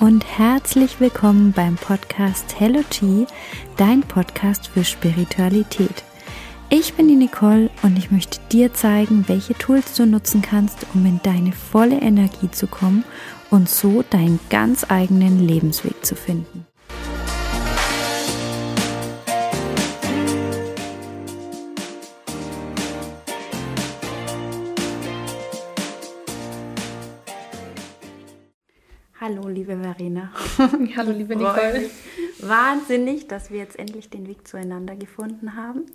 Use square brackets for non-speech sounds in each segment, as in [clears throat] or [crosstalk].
und herzlich willkommen beim Podcast Hello G, dein Podcast für Spiritualität. Ich bin die Nicole und ich möchte dir zeigen, welche Tools du nutzen kannst, um in deine volle Energie zu kommen und so deinen ganz eigenen Lebensweg zu finden. [laughs] Hallo, liebe Verena. Hallo, liebe Nicole. Wahnsinnig, dass wir jetzt endlich den Weg zueinander gefunden haben.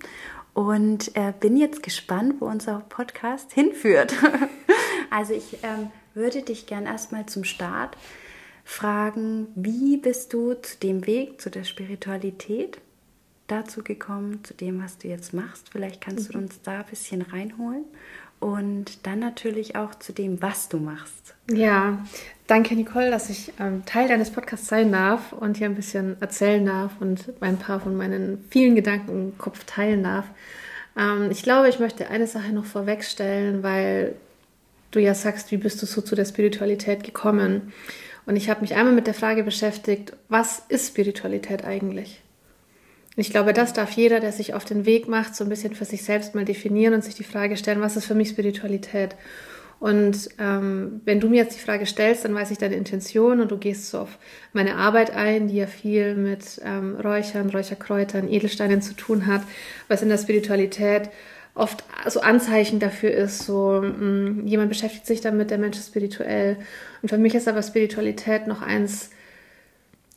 Und äh, bin jetzt gespannt, wo unser Podcast hinführt. [laughs] also ich ähm, würde dich gern erstmal zum Start fragen, wie bist du zu dem Weg, zu der Spiritualität dazu gekommen, zu dem, was du jetzt machst? Vielleicht kannst mhm. du uns da ein bisschen reinholen und dann natürlich auch zu dem, was du machst. Ja, danke Nicole, dass ich ähm, Teil deines Podcasts sein darf und hier ein bisschen erzählen darf und ein paar von meinen vielen Gedanken im Kopf teilen darf. Ähm, ich glaube, ich möchte eine Sache noch vorwegstellen, weil du ja sagst, wie bist du so zu der Spiritualität gekommen? Und ich habe mich einmal mit der Frage beschäftigt, was ist Spiritualität eigentlich? Ich glaube, das darf jeder, der sich auf den Weg macht, so ein bisschen für sich selbst mal definieren und sich die Frage stellen, was ist für mich Spiritualität? Und ähm, wenn du mir jetzt die Frage stellst, dann weiß ich deine Intention und du gehst so auf meine Arbeit ein, die ja viel mit ähm, Räuchern, Räucherkräutern, Edelsteinen zu tun hat, was in der Spiritualität oft so Anzeichen dafür ist, so mh, mm, jemand beschäftigt sich damit, der Mensch ist spirituell. Und für mich ist aber Spiritualität noch eins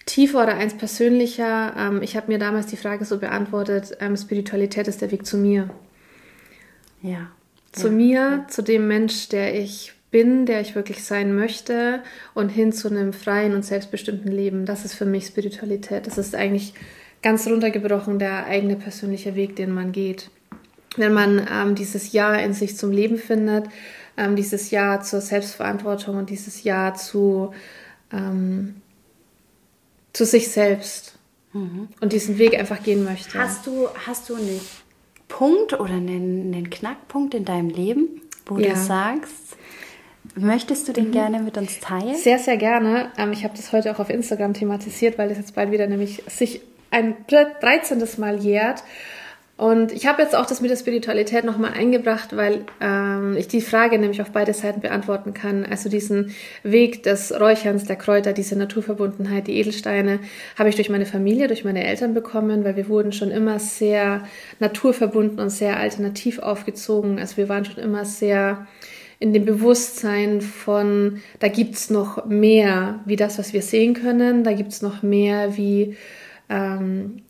tiefer oder eins persönlicher. Ähm, ich habe mir damals die Frage so beantwortet, ähm, Spiritualität ist der Weg zu mir. Ja. Zu ja. mir, ja. zu dem Mensch, der ich bin, der ich wirklich sein möchte und hin zu einem freien und selbstbestimmten Leben. Das ist für mich Spiritualität. Das ist eigentlich ganz runtergebrochen der eigene persönliche Weg, den man geht. Wenn man ähm, dieses Ja in sich zum Leben findet, ähm, dieses Ja zur Selbstverantwortung und dieses Ja zu ähm, zu sich selbst mhm. und diesen Weg einfach gehen möchte. Hast du, hast du einen Punkt oder einen, einen Knackpunkt in deinem Leben, wo ja. du sagst, möchtest du den mhm. gerne mit uns teilen? Sehr, sehr gerne. Ähm, ich habe das heute auch auf Instagram thematisiert, weil das jetzt bald wieder nämlich sich ein 13. Mal jährt. Und ich habe jetzt auch das mit der Spiritualität nochmal eingebracht, weil ähm, ich die Frage nämlich auf beide Seiten beantworten kann. Also diesen Weg des Räucherns, der Kräuter, diese Naturverbundenheit, die Edelsteine, habe ich durch meine Familie, durch meine Eltern bekommen, weil wir wurden schon immer sehr naturverbunden und sehr alternativ aufgezogen. Also wir waren schon immer sehr in dem Bewusstsein von, da gibt's noch mehr wie das, was wir sehen können, da gibt's noch mehr wie ähm,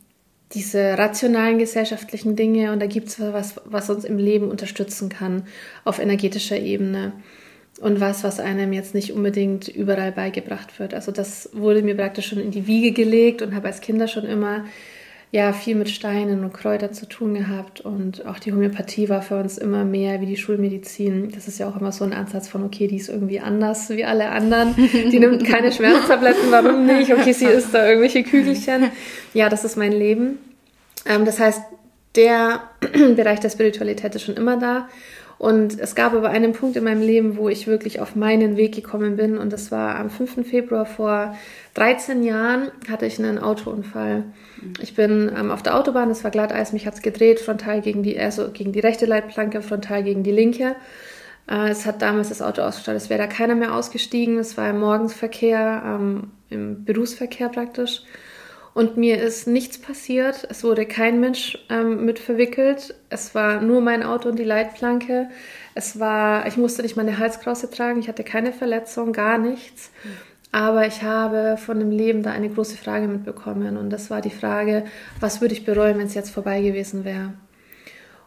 diese rationalen gesellschaftlichen Dinge und da gibt es was, was uns im Leben unterstützen kann auf energetischer Ebene und was, was einem jetzt nicht unbedingt überall beigebracht wird. Also das wurde mir praktisch schon in die Wiege gelegt und habe als Kinder schon immer ja viel mit Steinen und Kräutern zu tun gehabt und auch die Homöopathie war für uns immer mehr wie die Schulmedizin. Das ist ja auch immer so ein Ansatz von, okay, die ist irgendwie anders wie alle anderen. [laughs] Die nimmt keine Schmerztabletten, warum nicht? Okay, sie isst da irgendwelche Kügelchen. Ja, das ist mein Leben. Ähm, das heißt, der [clears throat] Bereich der Spiritualität ist schon immer da. Und es gab aber einen Punkt in meinem Leben, wo ich wirklich auf meinen Weg gekommen bin. Und das war am 5. Februar vor 13 Jahren hatte ich einen Autounfall. Ich bin ähm, auf der Autobahn, es war Glatteis, mich hat es gedreht, frontal gegen die, also gegen die rechte Leitplanke, frontal gegen die linke. Äh, es hat damals das Auto ausgestattet, es wäre da keiner mehr ausgestiegen. Es war im Morgensverkehr, ähm, im Berufsverkehr praktisch. Und mir ist nichts passiert. Es wurde kein Mensch ähm, mit verwickelt. Es war nur mein Auto und die Leitplanke. Es war, ich musste nicht meine Halskrause tragen. Ich hatte keine Verletzung, gar nichts. Aber ich habe von dem Leben da eine große Frage mitbekommen. Und das war die Frage, was würde ich bereuen, wenn es jetzt vorbei gewesen wäre?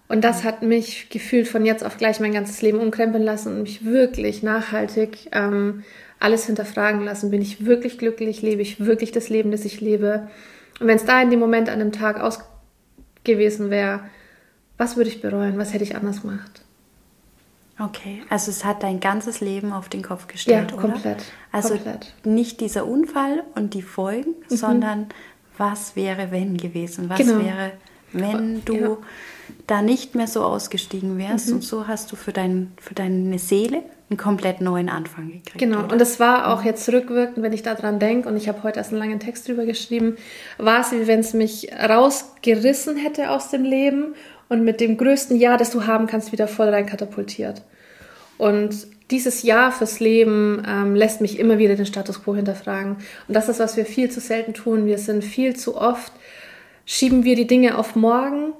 Und das hat mich gefühlt von jetzt auf gleich mein ganzes Leben umkrempeln lassen und mich wirklich nachhaltig ähm, alles hinterfragen lassen. Bin ich wirklich glücklich? Lebe ich wirklich das Leben, das ich lebe? Und wenn es da in dem Moment an dem Tag aus gewesen wäre, was würde ich bereuen? Was hätte ich anders gemacht? Okay, also es hat dein ganzes Leben auf den Kopf gestellt, ja, komplett. Oder? Also komplett. nicht dieser Unfall und die Folgen, mhm. sondern was wäre wenn gewesen? Was genau. wäre wenn du ja. da nicht mehr so ausgestiegen wärst. Mhm. Und so hast du für, dein, für deine Seele einen komplett neuen Anfang gekriegt. Genau, oder? und das war auch jetzt rückwirkend, wenn ich daran denke, und ich habe heute erst einen langen Text drüber geschrieben, war es wie wenn es mich rausgerissen hätte aus dem Leben und mit dem größten Ja, das du haben kannst, wieder voll rein katapultiert. Und dieses Ja fürs Leben ähm, lässt mich immer wieder den Status quo hinterfragen. Und das ist, was wir viel zu selten tun. Wir sind viel zu oft, schieben wir die Dinge auf morgen,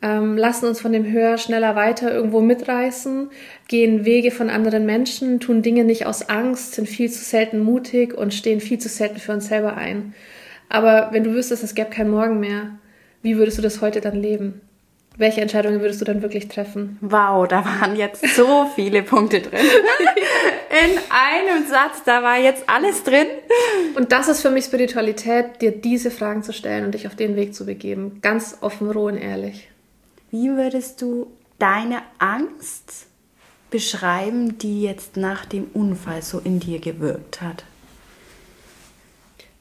ähm, lassen uns von dem Höher, schneller, weiter irgendwo mitreißen, gehen Wege von anderen Menschen, tun Dinge nicht aus Angst, sind viel zu selten mutig und stehen viel zu selten für uns selber ein. Aber wenn du wüsstest, es gäbe kein Morgen mehr, wie würdest du das heute dann leben? Welche Entscheidungen würdest du dann wirklich treffen? Wow, da waren jetzt so viele Punkte drin. [laughs] In einem Satz, da war jetzt alles drin. Und das ist für mich Spiritualität, dir diese Fragen zu stellen und dich auf den Weg zu begeben. Ganz offen, roh und ehrlich. Wie würdest du deine Angst beschreiben, die jetzt nach dem Unfall so in dir gewirkt hat?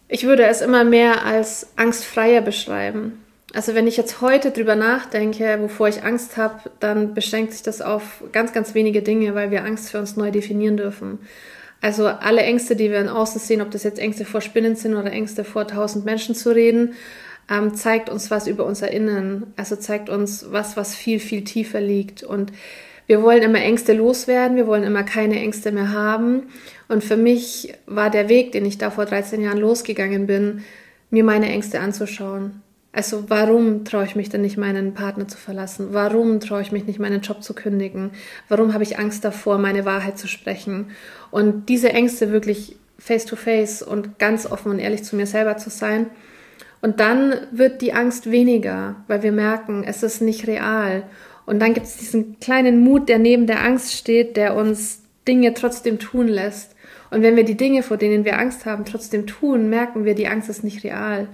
Ich würde es immer mehr als angstfreier beschreiben. Also wenn ich jetzt heute drüber nachdenke, wovor ich Angst habe, dann beschränkt sich das auf ganz, ganz wenige Dinge, weil wir Angst für uns neu definieren dürfen. Also alle Ängste, die wir in Außen sehen, ob das jetzt Ängste vor Spinnen sind oder Ängste vor tausend Menschen zu reden, ähm, zeigt uns was über unser Innen. Also zeigt uns was, was viel, viel tiefer liegt. Und wir wollen immer Ängste loswerden, wir wollen immer keine Ängste mehr haben. Und für mich war der Weg, den ich da vor 13 Jahren losgegangen bin, mir meine Ängste anzuschauen. Also warum traue ich mich denn nicht, meinen Partner zu verlassen? Warum traue ich mich nicht, meinen Job zu kündigen? Warum habe ich Angst davor, meine Wahrheit zu sprechen? Und diese Ängste wirklich face to face und ganz offen und ehrlich zu mir selber zu sein und dann wird die Angst weniger, weil wir merken, es ist nicht real. Und dann gibt es diesen kleinen Mut, der neben der Angst steht, der uns Dinge trotzdem tun lässt. Und wenn wir die Dinge, vor denen wir Angst haben, trotzdem tun, merken wir, die Angst ist nicht real.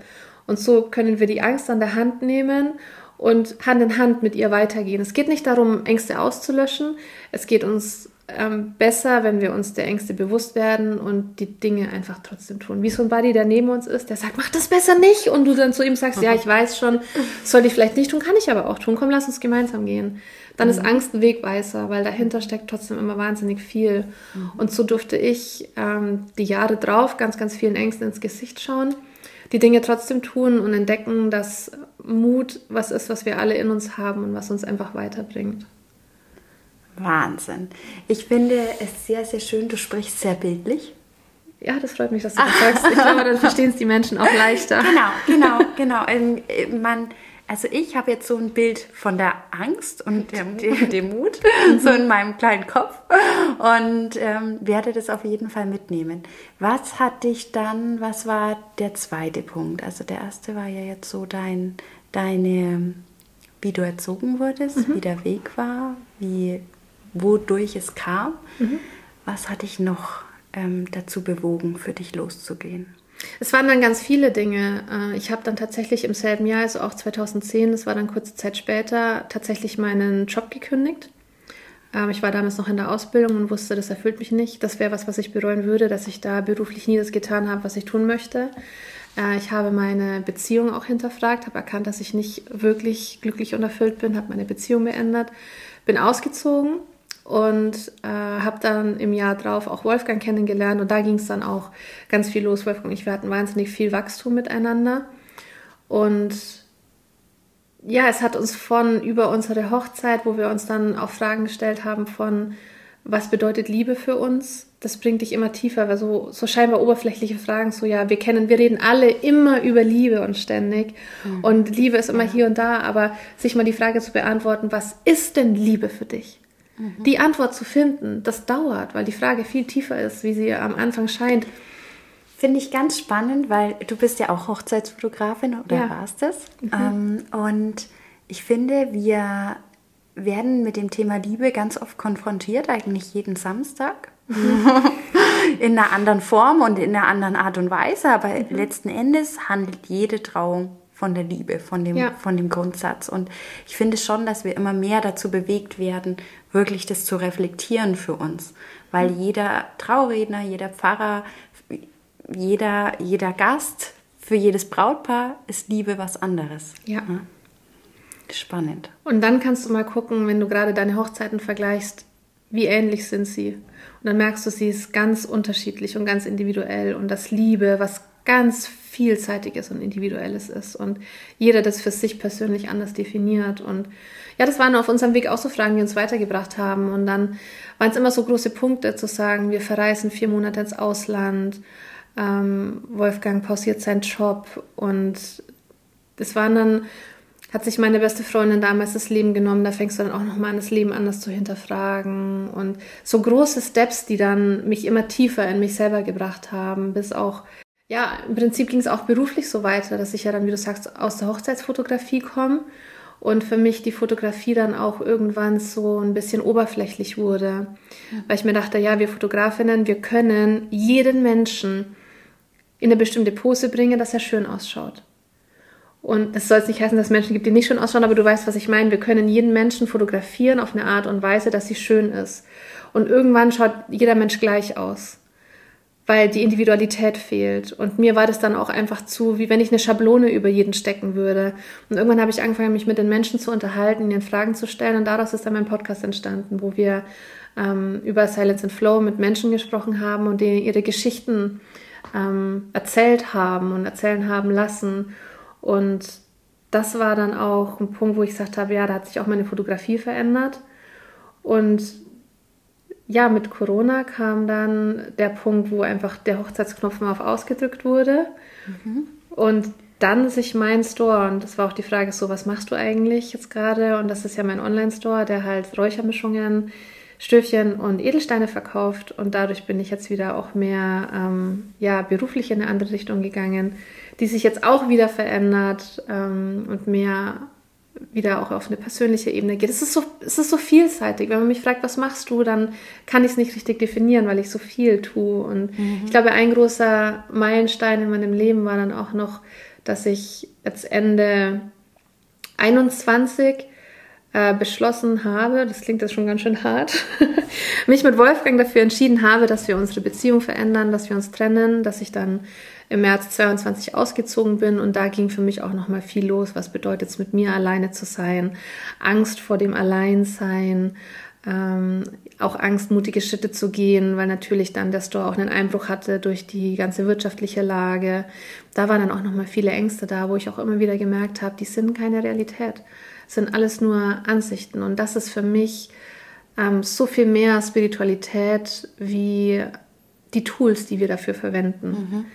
Und so können wir die Angst an der Hand nehmen und Hand in Hand mit ihr weitergehen. Es geht nicht darum, Ängste auszulöschen. Es geht uns ähm, besser, wenn wir uns der Ängste bewusst werden und die Dinge einfach trotzdem tun. Wie so ein Buddy, der neben uns ist, der sagt, mach das besser nicht. Und du dann zu ihm sagst, ja, ich [laughs] weiß schon, soll ich vielleicht nicht tun, kann ich aber auch tun. Komm, lass uns gemeinsam gehen. Dann ist mhm. Angst ein Wegweiser, weil dahinter steckt trotzdem immer wahnsinnig viel. Mhm. Und so durfte ich ähm, die Jahre drauf ganz, ganz vielen Ängsten ins Gesicht schauen, die Dinge trotzdem tun und entdecken, dass Mut was ist, was wir alle in uns haben und was uns einfach weiterbringt. Wahnsinn. Ich finde es sehr, sehr schön. Du sprichst sehr bildlich. Ja, das freut mich, dass du das sagst. Ich [laughs] glaube, dann verstehen es die Menschen auch leichter. Genau, genau, genau. Ähm, man, also ich habe jetzt so ein Bild von der Angst und dem, dem, dem Mut [laughs] so in meinem kleinen Kopf und ähm, werde das auf jeden Fall mitnehmen. Was hat dich dann, was war der zweite Punkt? Also der erste war ja jetzt so dein, deine, wie du erzogen wurdest, mhm. wie der Weg war, wie wodurch es kam. Mhm. Was hat dich noch ähm, dazu bewogen, für dich loszugehen? Es waren dann ganz viele Dinge. Äh, ich habe dann tatsächlich im selben Jahr, also auch 2010, das war dann kurze Zeit später, tatsächlich meinen Job gekündigt. Ähm, ich war damals noch in der Ausbildung und wusste, das erfüllt mich nicht. Das wäre was, was ich bereuen würde, dass ich da beruflich nie das getan habe, was ich tun möchte. Äh, ich habe meine Beziehung auch hinterfragt, habe erkannt, dass ich nicht wirklich glücklich und erfüllt bin, habe meine Beziehung beendet, bin ausgezogen und äh, habe dann im Jahr drauf auch Wolfgang kennengelernt und da ging es dann auch ganz viel los. Wolfgang und ich, wir hatten wahnsinnig viel Wachstum miteinander und ja, es hat uns von über unsere Hochzeit, wo wir uns dann auch Fragen gestellt haben von, was bedeutet Liebe für uns? Das bringt dich immer tiefer, weil so, so scheinbar oberflächliche Fragen, so ja, wir kennen, wir reden alle immer über Liebe und ständig. Mhm. Und Liebe ist immer ja. hier und da, aber sich mal die Frage zu beantworten, was ist denn Liebe für dich? Mhm. Die Antwort zu finden, das dauert, weil die Frage viel tiefer ist, wie sie am Anfang scheint. Finde ich ganz spannend, weil du bist ja auch Hochzeitsfotografin oder ja. warst es. Mhm. Ähm, und ich finde, wir werden mit dem Thema Liebe ganz oft konfrontiert, eigentlich jeden Samstag. [laughs] In einer anderen Form und in einer anderen Art und Weise, aber mhm. letzten Endes handelt jede Trauung von der Liebe, von dem, ja. von dem Grundsatz. Und ich finde schon, dass wir immer mehr dazu bewegt werden, wirklich das zu reflektieren für uns. Weil mhm. jeder Trauredner, jeder Pfarrer, jeder, jeder Gast, für jedes Brautpaar ist Liebe was anderes. Ja. ja? Spannend. Und dann kannst du mal gucken, wenn du gerade deine Hochzeiten vergleichst, wie ähnlich sind sie. Und dann merkst du, sie ist ganz unterschiedlich und ganz individuell und das Liebe, was ganz vielseitiges und individuelles ist und jeder das für sich persönlich anders definiert. Und ja, das waren auf unserem Weg auch so Fragen, die uns weitergebracht haben. Und dann waren es immer so große Punkte zu sagen, wir verreisen vier Monate ins Ausland, ähm, Wolfgang pausiert seinen Job und das waren dann hat sich meine beste Freundin damals das Leben genommen. Da fängst du dann auch nochmal an, das Leben anders zu hinterfragen. Und so große Steps, die dann mich immer tiefer in mich selber gebracht haben, bis auch, ja, im Prinzip ging es auch beruflich so weiter, dass ich ja dann, wie du sagst, aus der Hochzeitsfotografie komme und für mich die Fotografie dann auch irgendwann so ein bisschen oberflächlich wurde. Weil ich mir dachte, ja, wir Fotografinnen, wir können jeden Menschen in eine bestimmte Pose bringen, dass er schön ausschaut. Und das soll jetzt nicht heißen, dass es Menschen gibt, die nicht schön ausschauen, aber du weißt, was ich meine. Wir können jeden Menschen fotografieren auf eine Art und Weise, dass sie schön ist. Und irgendwann schaut jeder Mensch gleich aus, weil die Individualität fehlt. Und mir war das dann auch einfach zu, wie wenn ich eine Schablone über jeden stecken würde. Und irgendwann habe ich angefangen, mich mit den Menschen zu unterhalten, ihnen Fragen zu stellen. Und daraus ist dann mein Podcast entstanden, wo wir ähm, über Silence and Flow mit Menschen gesprochen haben und denen ihre Geschichten ähm, erzählt haben und erzählen haben lassen. Und das war dann auch ein Punkt, wo ich gesagt habe, ja, da hat sich auch meine Fotografie verändert. Und ja, mit Corona kam dann der Punkt, wo einfach der Hochzeitsknopf mal auf ausgedrückt wurde. Mhm. Und dann sich mein Store, und das war auch die Frage so, was machst du eigentlich jetzt gerade? Und das ist ja mein Online-Store, der halt Räuchermischungen, Stöfchen und Edelsteine verkauft. Und dadurch bin ich jetzt wieder auch mehr ähm, ja, beruflich in eine andere Richtung gegangen die sich jetzt auch wieder verändert ähm, und mehr wieder auch auf eine persönliche Ebene geht. Es ist, so, es ist so vielseitig. Wenn man mich fragt, was machst du, dann kann ich es nicht richtig definieren, weil ich so viel tue. Und mhm. ich glaube, ein großer Meilenstein in meinem Leben war dann auch noch, dass ich jetzt Ende 21 äh, beschlossen habe, das klingt jetzt schon ganz schön hart, [laughs] mich mit Wolfgang dafür entschieden habe, dass wir unsere Beziehung verändern, dass wir uns trennen, dass ich dann im März 22 ausgezogen bin und da ging für mich auch noch mal viel los. Was bedeutet es, mit mir alleine zu sein? Angst vor dem Alleinsein, ähm, auch Angst, mutige Schritte zu gehen, weil natürlich dann der Store auch einen Einbruch hatte durch die ganze wirtschaftliche Lage. Da waren dann auch noch mal viele Ängste da, wo ich auch immer wieder gemerkt habe, die sind keine Realität, sind alles nur Ansichten und das ist für mich ähm, so viel mehr Spiritualität wie die Tools, die wir dafür verwenden. Mhm.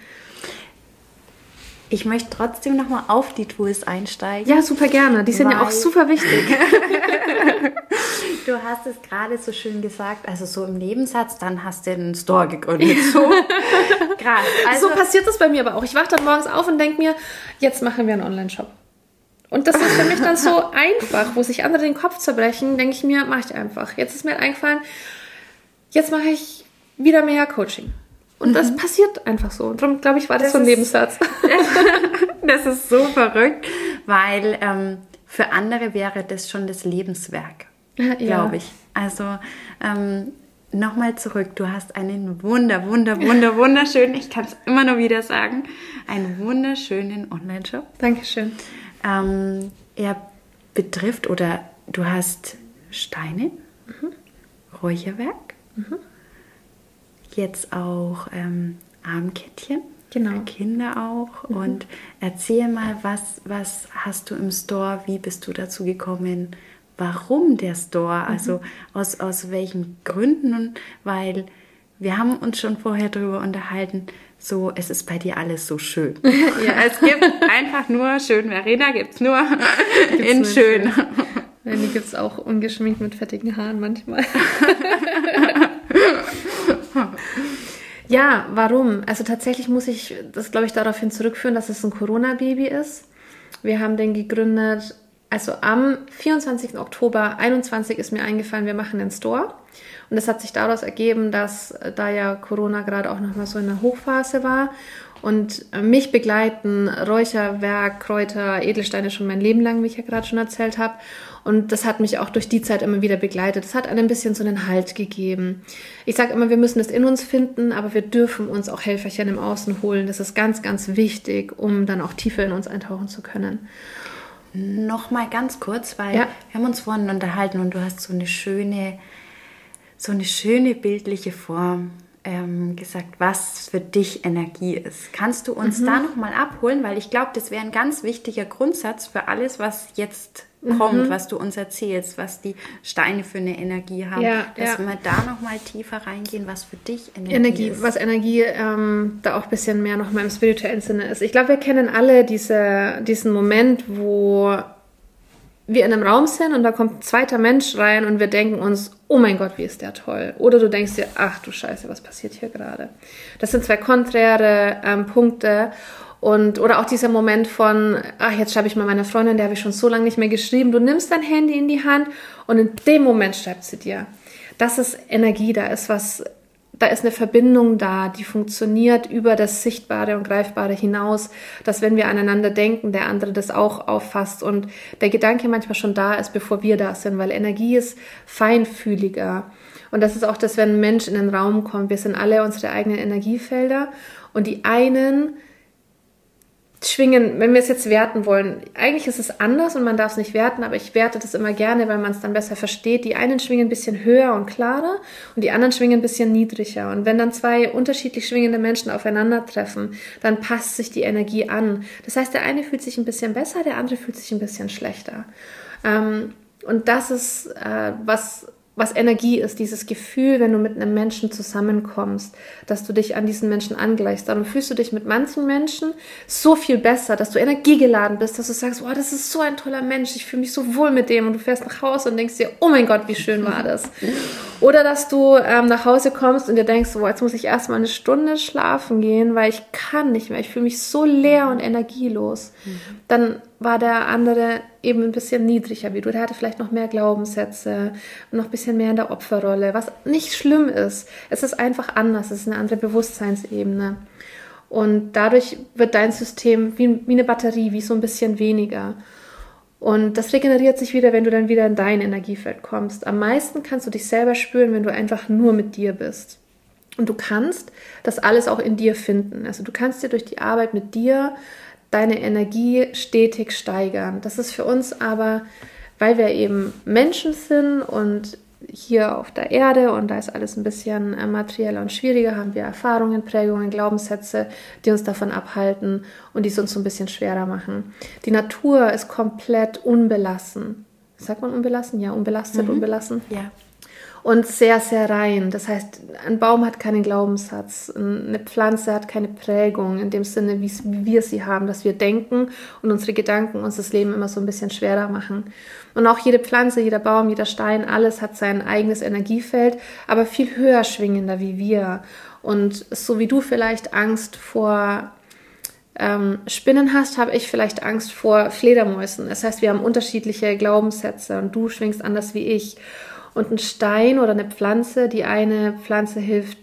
Ich möchte trotzdem nochmal auf die Tools einsteigen. Ja, super gerne. Die sind ja auch super wichtig. [laughs] du hast es gerade so schön gesagt, also so im Nebensatz, dann hast du einen Store gegründet. So [laughs] krass. Also, so passiert das bei mir aber auch. Ich wache dann morgens auf und denke mir, jetzt machen wir einen Online-Shop. Und das ist für mich dann so [laughs] einfach, wo sich andere den Kopf zerbrechen, denke ich mir, mache ich einfach. Jetzt ist mir eingefallen, jetzt mache ich wieder mehr Coaching. Und mhm. das passiert einfach so. Und darum, glaube ich, war das, das so ein Nebensatz. [laughs] das ist so verrückt, weil ähm, für andere wäre das schon das Lebenswerk, ja. glaube ich. Also ähm, nochmal zurück. Du hast einen wunder, wunder, wunder, [laughs] wunderschönen, ich kann es immer nur wieder sagen, einen wunderschönen Online-Shop. Dankeschön. Ähm, er betrifft oder du hast Steine, mhm. Räucherwerk, mhm jetzt auch ähm, Armkettchen. Genau. Für Kinder auch. Mhm. Und erzähl mal, was, was hast du im Store? Wie bist du dazu gekommen? Warum der Store? Mhm. Also aus, aus welchen Gründen? Weil wir haben uns schon vorher darüber unterhalten, so, es ist bei dir alles so schön. [laughs] ja, es gibt einfach nur schön. Verena gibt es nur [laughs] gibt's in schön. schön. Ja, die gibt es auch ungeschminkt mit fettigen Haaren manchmal. [laughs] ja, warum? Also tatsächlich muss ich das, glaube ich, daraufhin zurückführen, dass es ein Corona-Baby ist. Wir haben den gegründet, also am 24. Oktober 21 ist mir eingefallen, wir machen den Store. Und das hat sich daraus ergeben, dass äh, da ja Corona gerade auch nochmal so in der Hochphase war und äh, mich begleiten Räucherwerk, Kräuter, Edelsteine schon mein Leben lang, wie ich ja gerade schon erzählt habe. Und das hat mich auch durch die Zeit immer wieder begleitet. Das hat einem ein bisschen so einen Halt gegeben. Ich sage immer, wir müssen es in uns finden, aber wir dürfen uns auch Helferchen im Außen holen. Das ist ganz, ganz wichtig, um dann auch tiefer in uns eintauchen zu können. noch mal ganz kurz, weil ja. wir haben uns vorhin unterhalten und du hast so eine schöne, so eine schöne bildliche Form ähm, gesagt, was für dich Energie ist. Kannst du uns mhm. da noch mal abholen, weil ich glaube, das wäre ein ganz wichtiger Grundsatz für alles, was jetzt kommt, mhm. was du uns erzählst, was die Steine für eine Energie haben, ja, dass ja. wir da noch mal tiefer reingehen, was für dich Energie, Energie ist. Was Energie ähm, da auch ein bisschen mehr noch mal im spirituellen Sinne ist. Ich glaube, wir kennen alle diese, diesen Moment, wo wir in einem Raum sind und da kommt ein zweiter Mensch rein und wir denken uns, oh mein Gott, wie ist der toll. Oder du denkst dir, ach du Scheiße, was passiert hier gerade? Das sind zwei konträre ähm, Punkte. Und, oder auch dieser Moment von, ach, jetzt schreibe ich mal meiner Freundin, der habe ich schon so lange nicht mehr geschrieben. Du nimmst dein Handy in die Hand und in dem Moment schreibt sie dir. Das ist Energie, da ist was, da ist eine Verbindung da, die funktioniert über das Sichtbare und Greifbare hinaus, dass wenn wir aneinander denken, der andere das auch auffasst und der Gedanke manchmal schon da ist, bevor wir da sind, weil Energie ist feinfühliger. Und das ist auch das, wenn ein Mensch in den Raum kommt. Wir sind alle unsere eigenen Energiefelder und die einen schwingen, wenn wir es jetzt werten wollen, eigentlich ist es anders und man darf es nicht werten, aber ich werte das immer gerne, weil man es dann besser versteht. Die einen schwingen ein bisschen höher und klarer und die anderen schwingen ein bisschen niedriger. Und wenn dann zwei unterschiedlich schwingende Menschen aufeinandertreffen, dann passt sich die Energie an. Das heißt, der eine fühlt sich ein bisschen besser, der andere fühlt sich ein bisschen schlechter. Ähm, und das ist, äh, was was Energie ist, dieses Gefühl, wenn du mit einem Menschen zusammenkommst, dass du dich an diesen Menschen angleichst. Darum fühlst du dich mit manchen Menschen so viel besser, dass du energiegeladen bist, dass du sagst, oh, das ist so ein toller Mensch, ich fühle mich so wohl mit dem und du fährst nach Hause und denkst dir, oh mein Gott, wie schön war das. [laughs] Oder dass du ähm, nach Hause kommst und dir denkst, oh, jetzt muss ich erstmal eine Stunde schlafen gehen, weil ich kann nicht mehr, ich fühle mich so leer und energielos. Mhm. Dann war der andere eben ein bisschen niedriger wie du. Der hatte vielleicht noch mehr Glaubenssätze, noch ein bisschen mehr in der Opferrolle, was nicht schlimm ist. Es ist einfach anders, es ist eine andere Bewusstseinsebene. Und dadurch wird dein System wie, wie eine Batterie, wie so ein bisschen weniger. Und das regeneriert sich wieder, wenn du dann wieder in dein Energiefeld kommst. Am meisten kannst du dich selber spüren, wenn du einfach nur mit dir bist. Und du kannst das alles auch in dir finden. Also du kannst dir durch die Arbeit mit dir deine Energie stetig steigern. Das ist für uns aber, weil wir eben Menschen sind und hier auf der Erde und da ist alles ein bisschen äh, materieller und schwieriger, haben wir Erfahrungen, Prägungen, Glaubenssätze, die uns davon abhalten und die es uns so ein bisschen schwerer machen. Die Natur ist komplett unbelassen. Sagt man unbelassen? Ja, unbelastet, mhm. unbelassen. Ja und sehr, sehr rein. Das heißt, ein Baum hat keinen Glaubenssatz, eine Pflanze hat keine Prägung in dem Sinne, wie wir sie haben, dass wir denken und unsere Gedanken uns das Leben immer so ein bisschen schwerer machen. Und auch jede Pflanze, jeder Baum, jeder Stein, alles hat sein eigenes Energiefeld, aber viel höher schwingender wie wir. Und so wie du vielleicht Angst vor ähm, Spinnen hast, habe ich vielleicht Angst vor Fledermäusen. Das heißt, wir haben unterschiedliche Glaubenssätze und du schwingst anders wie ich und ein Stein oder eine Pflanze. Die eine Pflanze hilft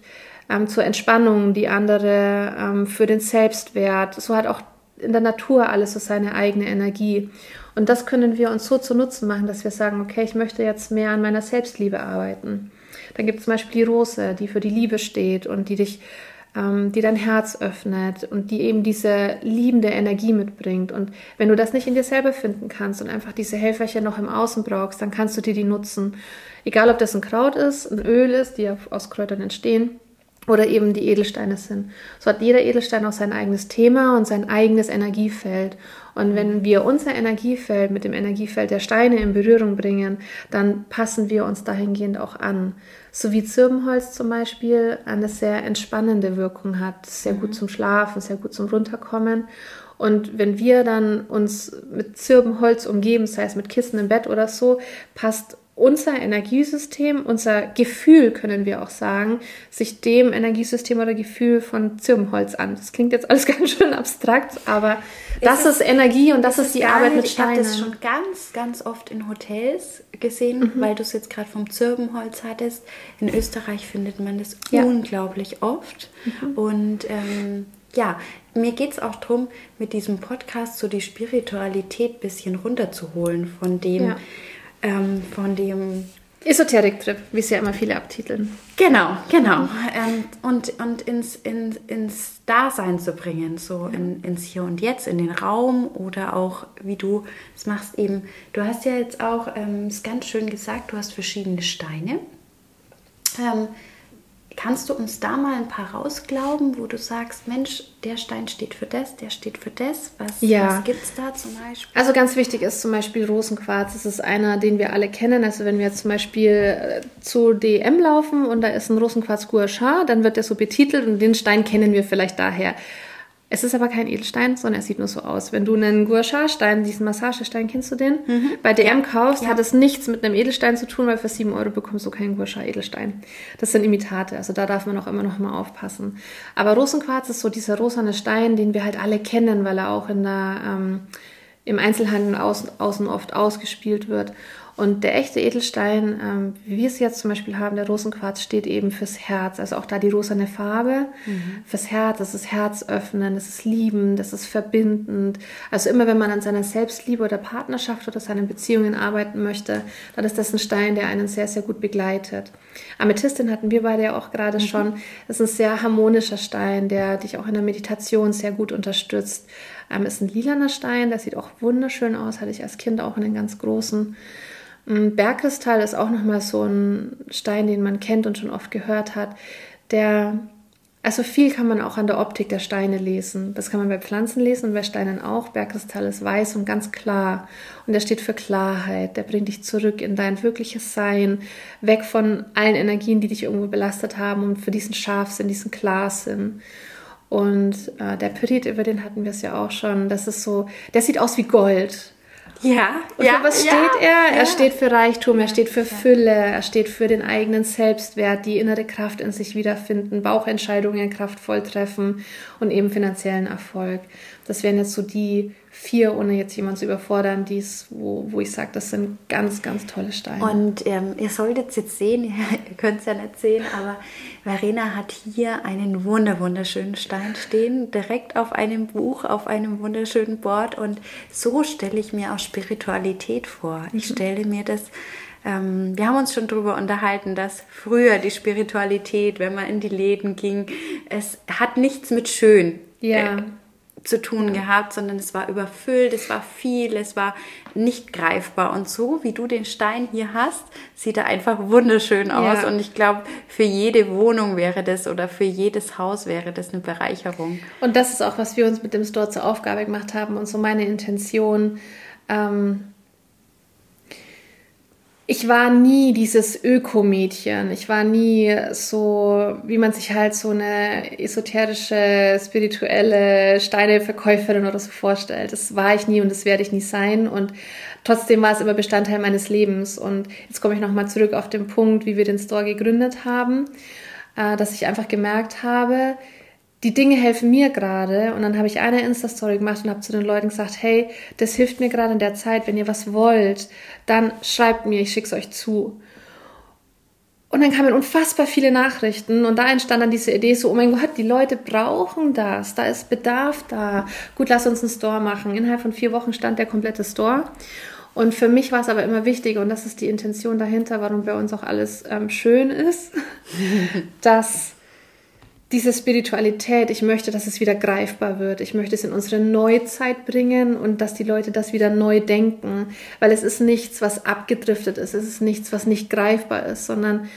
ähm, zur Entspannung, die andere ähm, für den Selbstwert. So hat auch in der Natur alles so seine eigene Energie. Und das können wir uns so zu Nutzen machen, dass wir sagen, okay, ich möchte jetzt mehr an meiner Selbstliebe arbeiten. Dann gibt es zum Beispiel die Rose, die für die Liebe steht und die dich ähm, die dein Herz öffnet und die eben diese liebende Energie mitbringt. Und wenn du das nicht in dir selber finden kannst und einfach diese Helferchen noch im Außen brauchst, dann kannst du dir die nutzen. Egal, ob das ein Kraut ist, ein Öl ist, die aus Kräutern entstehen, oder eben die Edelsteine sind. So hat jeder Edelstein auch sein eigenes Thema und sein eigenes Energiefeld. Und wenn wir unser Energiefeld mit dem Energiefeld der Steine in Berührung bringen, dann passen wir uns dahingehend auch an. So wie Zirbenholz zum Beispiel eine sehr entspannende Wirkung hat, sehr gut mhm. zum Schlafen, sehr gut zum Runterkommen. Und wenn wir dann uns mit Zirbenholz umgeben, sei es mit Kissen im Bett oder so, passt unser Energiesystem, unser Gefühl, können wir auch sagen, sich dem Energiesystem oder Gefühl von Zirbenholz an. Das klingt jetzt alles [laughs] ganz schön abstrakt, aber das ist, ist Energie und das ist die Arbeit mit Steinen. Ich habe das schon ganz, ganz oft in Hotels gesehen, mhm. weil du es jetzt gerade vom Zirbenholz hattest. In Österreich findet man das ja. unglaublich oft. Mhm. Und ähm, ja, mir geht es auch darum, mit diesem Podcast so die Spiritualität ein bisschen runterzuholen von dem, ja ähm, von dem Esoterik-Trip, wie es ja immer viele abtiteln. Genau, genau. Ähm, und und ins, in, ins Dasein zu bringen, so in, ins Hier und Jetzt, in den Raum oder auch, wie du es machst, eben. Du hast ja jetzt auch ähm, es ganz schön gesagt, du hast verschiedene Steine. Ähm, Kannst du uns da mal ein paar rausglauben, wo du sagst, Mensch, der Stein steht für das, der steht für das? Was, ja. was gibt es da zum Beispiel? Also ganz wichtig ist zum Beispiel Rosenquarz. Das ist einer, den wir alle kennen. Also wenn wir jetzt zum Beispiel äh, zu DM laufen und da ist ein Rosenquarz Gua Sha, dann wird der so betitelt und den Stein kennen wir vielleicht daher. Es ist aber kein Edelstein, sondern er sieht nur so aus. Wenn du einen Gua-Sha-Stein, diesen Massagestein, kennst du den? Mhm. Bei DM kaufst, ja. hat es nichts mit einem Edelstein zu tun, weil für 7 Euro bekommst du keinen Gua-Sha-Edelstein. Das sind Imitate, also da darf man auch immer noch mal aufpassen. Aber Rosenquarz ist so dieser rosane Stein, den wir halt alle kennen, weil er auch in der, ähm, im Einzelhandel außen, außen oft ausgespielt wird. Und der echte Edelstein, ähm, wie wir es jetzt zum Beispiel haben, der Rosenquarz, steht eben fürs Herz. Also auch da die rosane Farbe mhm. fürs Herz. Das ist Herz öffnen, das ist lieben, das ist verbindend. Also immer wenn man an seiner Selbstliebe oder Partnerschaft oder seinen Beziehungen arbeiten möchte, dann ist das ein Stein, der einen sehr, sehr gut begleitet. Amethystin hatten wir beide ja auch gerade mhm. schon. Das ist ein sehr harmonischer Stein, der dich auch in der Meditation sehr gut unterstützt. Ähm, ist ein lilaner Stein, der sieht auch wunderschön aus, hatte ich als Kind auch einen ganz großen. Bergkristall ist auch nochmal so ein Stein, den man kennt und schon oft gehört hat. Der, also viel kann man auch an der Optik der Steine lesen. Das kann man bei Pflanzen lesen und bei Steinen auch. Bergkristall ist weiß und ganz klar. Und der steht für Klarheit. Der bringt dich zurück in dein wirkliches Sein, weg von allen Energien, die dich irgendwo belastet haben und für diesen Scharfsinn, diesen Klarsinn. Und äh, der Pyrit, über den hatten wir es ja auch schon. Das ist so, der sieht aus wie Gold. Ja, und ja, für was steht ja, er? Er steht für Reichtum, er steht für Fülle, er steht für den eigenen Selbstwert, die innere Kraft in sich wiederfinden, Bauchentscheidungen kraftvoll treffen und eben finanziellen Erfolg. Das wären jetzt so die vier, ohne jetzt jemanden zu überfordern, dies, wo, wo ich sage, das sind ganz, ganz tolle Steine. Und ähm, ihr solltet es jetzt sehen, [laughs] ihr könnt es ja nicht sehen, aber Verena hat hier einen wunder, wunderschönen Stein stehen, direkt auf einem Buch, auf einem wunderschönen Board. Und so stelle ich mir auch Spiritualität vor. Ich mhm. stelle mir das ähm, wir haben uns schon darüber unterhalten, dass früher die Spiritualität, wenn man in die Läden ging, es hat nichts mit schön ja. äh, zu tun gehabt, sondern es war überfüllt, es war viel, es war nicht greifbar. Und so wie du den Stein hier hast, sieht er einfach wunderschön aus. Ja. Und ich glaube, für jede Wohnung wäre das oder für jedes Haus wäre das eine Bereicherung. Und das ist auch, was wir uns mit dem Store zur Aufgabe gemacht haben und so meine Intention. Ähm ich war nie dieses Ökomädchen. Ich war nie so, wie man sich halt so eine esoterische, spirituelle Steineverkäuferin oder so vorstellt. Das war ich nie und das werde ich nie sein. Und trotzdem war es immer Bestandteil meines Lebens. Und jetzt komme ich nochmal zurück auf den Punkt, wie wir den Store gegründet haben, äh, dass ich einfach gemerkt habe, die Dinge helfen mir gerade. Und dann habe ich eine Insta-Story gemacht und habe zu den Leuten gesagt, hey, das hilft mir gerade in der Zeit. Wenn ihr was wollt, dann schreibt mir, ich schicke es euch zu. Und dann kamen unfassbar viele Nachrichten und da entstand dann diese Idee so, oh mein Gott, die Leute brauchen das, da ist Bedarf da. Gut, lass uns einen Store machen. Innerhalb von vier Wochen stand der komplette Store. Und für mich war es aber immer wichtig, und das ist die Intention dahinter, warum bei uns auch alles ähm, schön ist, [laughs] dass diese Spiritualität, ich möchte, dass es wieder greifbar wird. Ich möchte es in unsere Neuzeit bringen und dass die Leute das wieder neu denken, weil es ist nichts, was abgedriftet ist. Es ist nichts, was nicht greifbar ist, sondern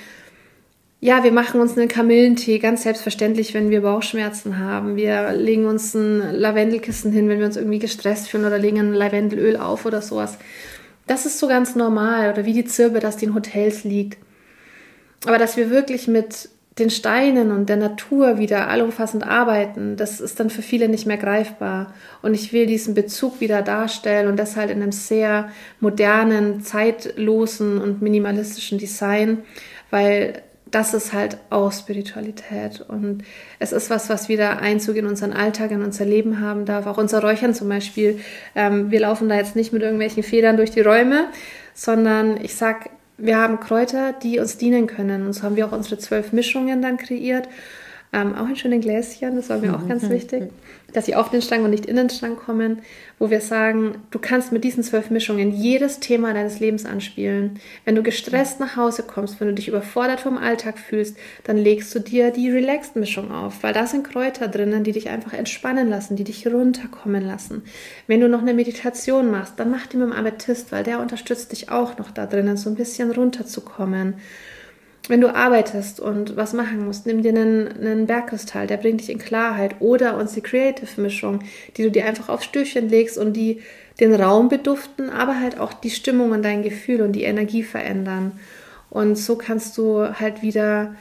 ja, wir machen uns einen Kamillentee ganz selbstverständlich, wenn wir Bauchschmerzen haben. Wir legen uns ein Lavendelkissen hin, wenn wir uns irgendwie gestresst fühlen oder legen ein Lavendelöl auf oder sowas. Das ist so ganz normal oder wie die Zirbe, dass die in Hotels liegt. Aber dass wir wirklich mit den Steinen und der Natur wieder allumfassend arbeiten, das ist dann für viele nicht mehr greifbar. Und ich will diesen Bezug wieder darstellen und das halt in einem sehr modernen, zeitlosen und minimalistischen Design, weil das ist halt auch Spiritualität und es ist was, was wieder Einzug in unseren Alltag, in unser Leben haben darf. Auch unser Räuchern zum Beispiel. Ähm, wir laufen da jetzt nicht mit irgendwelchen Federn durch die Räume, sondern ich sag wir haben Kräuter, die uns dienen können. Und so haben wir auch unsere zwölf Mischungen dann kreiert. Ähm, auch in schönen Gläschen, das war mir auch ganz wichtig, dass sie auf den Schrank und nicht in den Schrank kommen, wo wir sagen, du kannst mit diesen zwölf Mischungen jedes Thema deines Lebens anspielen. Wenn du gestresst nach Hause kommst, wenn du dich überfordert vom Alltag fühlst, dann legst du dir die Relaxed-Mischung auf, weil da sind Kräuter drinnen, die dich einfach entspannen lassen, die dich runterkommen lassen. Wenn du noch eine Meditation machst, dann mach die mit dem Amethyst, weil der unterstützt dich auch noch da drinnen, so ein bisschen runterzukommen wenn du arbeitest und was machen musst, nimm dir einen, einen Bergkristall, der bringt dich in Klarheit. Oder unsere Creative-Mischung, die du dir einfach aufs Stühlchen legst und die den Raum beduften, aber halt auch die Stimmung und dein Gefühl und die Energie verändern. Und so kannst du halt wieder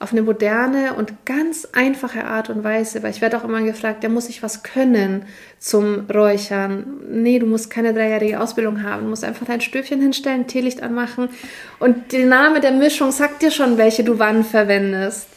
auf eine moderne und ganz einfache Art und Weise, weil ich werde auch immer gefragt, der muss ich was können zum Räuchern. Nee, du musst keine dreijährige Ausbildung haben, du musst einfach dein Stöfchen hinstellen, Teelicht anmachen und der Name der Mischung sagt dir schon, welche du wann verwendest.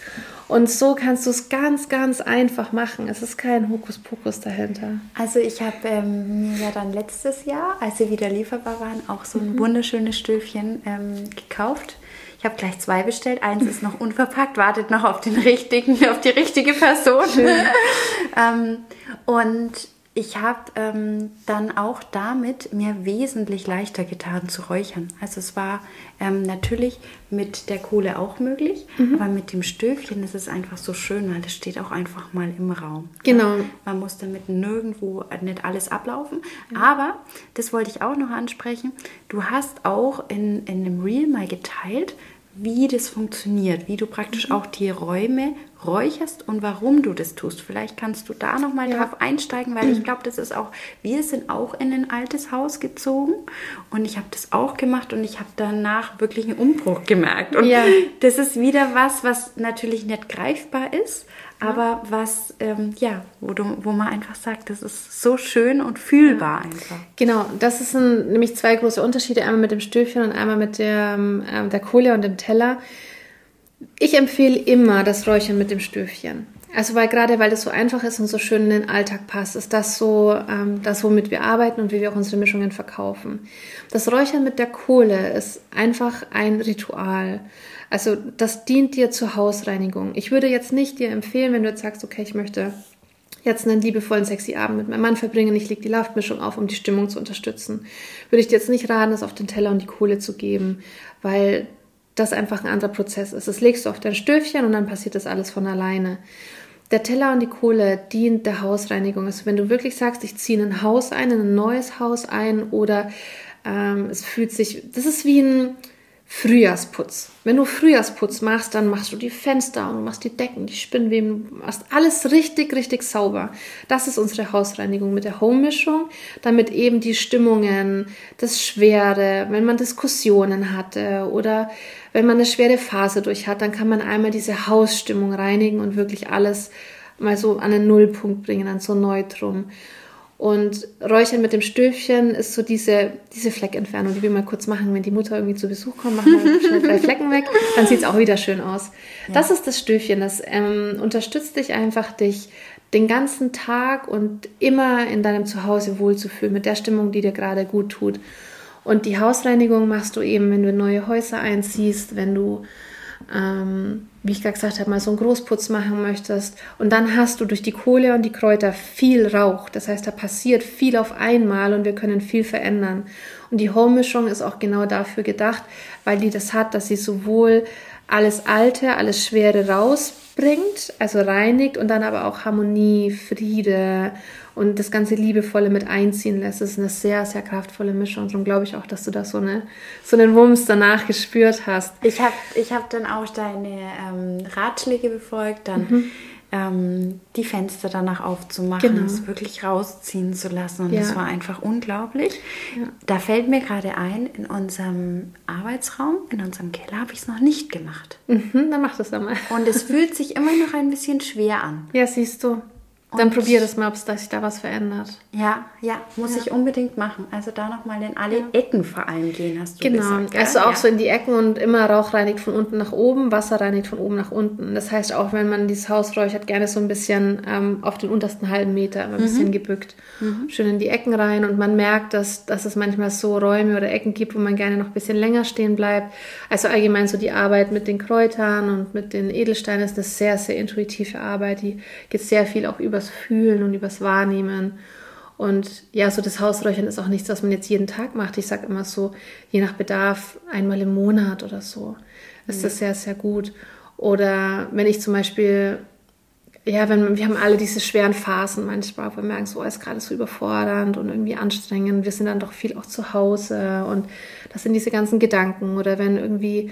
Und so kannst du es ganz, ganz einfach machen. Es ist kein Hokuspokus dahinter. Also ich habe ähm, ja dann letztes Jahr, als sie wieder lieferbar waren, auch so ein mhm. wunderschönes Stöfchen ähm, gekauft ich habe gleich zwei bestellt. Eins ist noch unverpackt, wartet noch auf den richtigen, auf die richtige Person. [laughs] ähm, und ich habe ähm, dann auch damit mir wesentlich leichter getan zu räuchern. Also es war ähm, natürlich mit der Kohle auch möglich, mhm. aber mit dem Stöfchen ist es einfach so schön, weil es steht auch einfach mal im Raum. Genau. Man muss damit nirgendwo nicht alles ablaufen. Mhm. Aber, das wollte ich auch noch ansprechen, du hast auch in, in einem Reel mal geteilt, wie das funktioniert, wie du praktisch mhm. auch die Räume räucherst und warum du das tust. Vielleicht kannst du da nochmal ja. drauf einsteigen, weil ich [clears throat] glaube, das ist auch, wir sind auch in ein altes Haus gezogen und ich habe das auch gemacht und ich habe danach wirklich einen Umbruch gemerkt. Und ja. das ist wieder was, was natürlich nicht greifbar ist, aber was, ähm, ja, wo, du, wo man einfach sagt, das ist so schön und fühlbar einfach. Genau, das sind nämlich zwei große Unterschiede, einmal mit dem Stöfchen und einmal mit der, äh, der Kohle und dem Teller. Ich empfehle immer das Räuchern mit dem Stöfchen. Also weil gerade weil das so einfach ist und so schön in den Alltag passt, ist das so ähm, das, womit wir arbeiten und wie wir auch unsere Mischungen verkaufen. Das Räuchern mit der Kohle ist einfach ein Ritual. Also das dient dir zur Hausreinigung. Ich würde jetzt nicht dir empfehlen, wenn du jetzt sagst, okay, ich möchte jetzt einen liebevollen, sexy Abend mit meinem Mann verbringen, ich lege die Laufmischung auf, um die Stimmung zu unterstützen, würde ich dir jetzt nicht raten, das auf den Teller und die Kohle zu geben, weil das einfach ein anderer Prozess ist. Das legst du auf dein Stöfchen und dann passiert das alles von alleine. Der Teller und die Kohle dient der Hausreinigung. Also wenn du wirklich sagst, ich ziehe in ein Haus ein, in ein neues Haus ein oder ähm, es fühlt sich, das ist wie ein, Frühjahrsputz. Wenn du Frühjahrsputz machst, dann machst du die Fenster und du machst die Decken, die Spinnweben, du machst alles richtig, richtig sauber. Das ist unsere Hausreinigung mit der Home-Mischung, damit eben die Stimmungen, das Schwere, wenn man Diskussionen hatte oder wenn man eine schwere Phase durch hat, dann kann man einmal diese Hausstimmung reinigen und wirklich alles mal so an den Nullpunkt bringen, an so Neutrum. Und Räuchern mit dem Stöfchen ist so diese, diese Fleckentfernung, die wir mal kurz machen, wenn die Mutter irgendwie zu Besuch kommt, machen wir schnell drei [laughs] Flecken weg, dann sieht es auch wieder schön aus. Ja. Das ist das Stöfchen, das ähm, unterstützt dich einfach, dich den ganzen Tag und immer in deinem Zuhause wohlzufühlen, mit der Stimmung, die dir gerade gut tut. Und die Hausreinigung machst du eben, wenn du neue Häuser einziehst, wenn du ähm, wie ich gerade gesagt habe, mal so einen Großputz machen möchtest. Und dann hast du durch die Kohle und die Kräuter viel Rauch. Das heißt, da passiert viel auf einmal und wir können viel verändern. Und die Home-Mischung ist auch genau dafür gedacht, weil die das hat, dass sie sowohl alles Alte, alles Schwere rausbringt, also reinigt und dann aber auch Harmonie, Friede und das ganze Liebevolle mit einziehen lässt. Das ist eine sehr, sehr kraftvolle Mischung. Darum glaube ich auch, dass du da so, eine, so einen Wumms danach gespürt hast. Ich habe ich hab dann auch deine ähm, Ratschläge befolgt, dann mhm. ähm, die Fenster danach aufzumachen, genau. es wirklich rausziehen zu lassen. Und ja. das war einfach unglaublich. Ja. Da fällt mir gerade ein, in unserem Arbeitsraum, in unserem Keller, habe ich es noch nicht gemacht. Mhm, dann mach das einmal. Und es fühlt sich immer noch ein bisschen schwer an. Ja, siehst du. Dann probier das mal, ob sich da was verändert. Ja, ja, muss ja. ich unbedingt machen. Also da nochmal in alle ja. Ecken vor allem gehen, hast du genau. gesagt. Genau, also auch ja. so in die Ecken und immer Rauch reinigt von unten nach oben, Wasser reinigt von oben nach unten. Das heißt, auch wenn man dieses Haus räuchert, gerne so ein bisschen ähm, auf den untersten halben Meter, immer ein mhm. bisschen gebückt. Mhm. Schön in die Ecken rein und man merkt, dass, dass es manchmal so Räume oder Ecken gibt, wo man gerne noch ein bisschen länger stehen bleibt. Also allgemein so die Arbeit mit den Kräutern und mit den Edelsteinen ist eine sehr, sehr intuitive Arbeit. Die geht sehr viel auch übers Fühlen und übers Wahrnehmen. Und ja, so das Hausräuchern ist auch nichts, was man jetzt jeden Tag macht. Ich sage immer so, je nach Bedarf einmal im Monat oder so ist mhm. das sehr, sehr gut. Oder wenn ich zum Beispiel, ja, wenn wir haben alle diese schweren Phasen manchmal, wo wir merken, so, oh, ist gerade so überfordernd und irgendwie anstrengend. Wir sind dann doch viel auch zu Hause und das sind diese ganzen Gedanken. Oder wenn irgendwie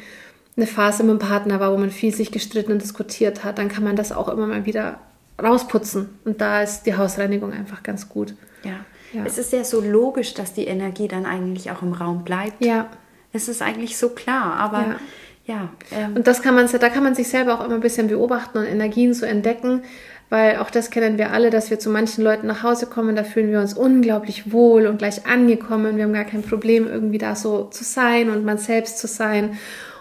eine Phase mit dem Partner war, wo man viel sich gestritten und diskutiert hat, dann kann man das auch immer mal wieder rausputzen. Und da ist die Hausreinigung einfach ganz gut. Ja. ja. Es ist ja so logisch, dass die Energie dann eigentlich auch im Raum bleibt. Ja. Es ist eigentlich so klar, aber ja. ja ähm. und das kann man, da kann man sich selber auch immer ein bisschen beobachten und Energien so entdecken, weil auch das kennen wir alle, dass wir zu manchen Leuten nach Hause kommen, da fühlen wir uns unglaublich wohl und gleich angekommen. Wir haben gar kein Problem, irgendwie da so zu sein und man selbst zu sein.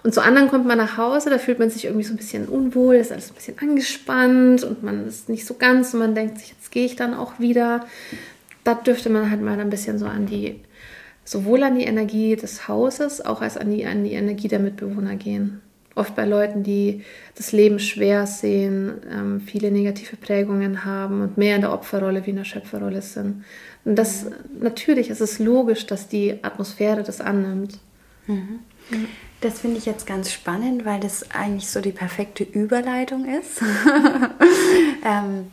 Und zu anderen kommt man nach Hause, da fühlt man sich irgendwie so ein bisschen unwohl, ist alles ein bisschen angespannt und man ist nicht so ganz und man denkt sich, jetzt gehe ich dann auch wieder. Da dürfte man halt mal ein bisschen so an die, sowohl an die Energie des Hauses, auch als an die, an die Energie der Mitbewohner gehen. Oft bei Leuten, die das Leben schwer sehen, ähm, viele negative Prägungen haben und mehr in der Opferrolle wie in der Schöpferrolle sind. Und das, natürlich ist es logisch, dass die Atmosphäre das annimmt. Mhm. Das finde ich jetzt ganz spannend, weil das eigentlich so die perfekte Überleitung ist. [laughs] ähm,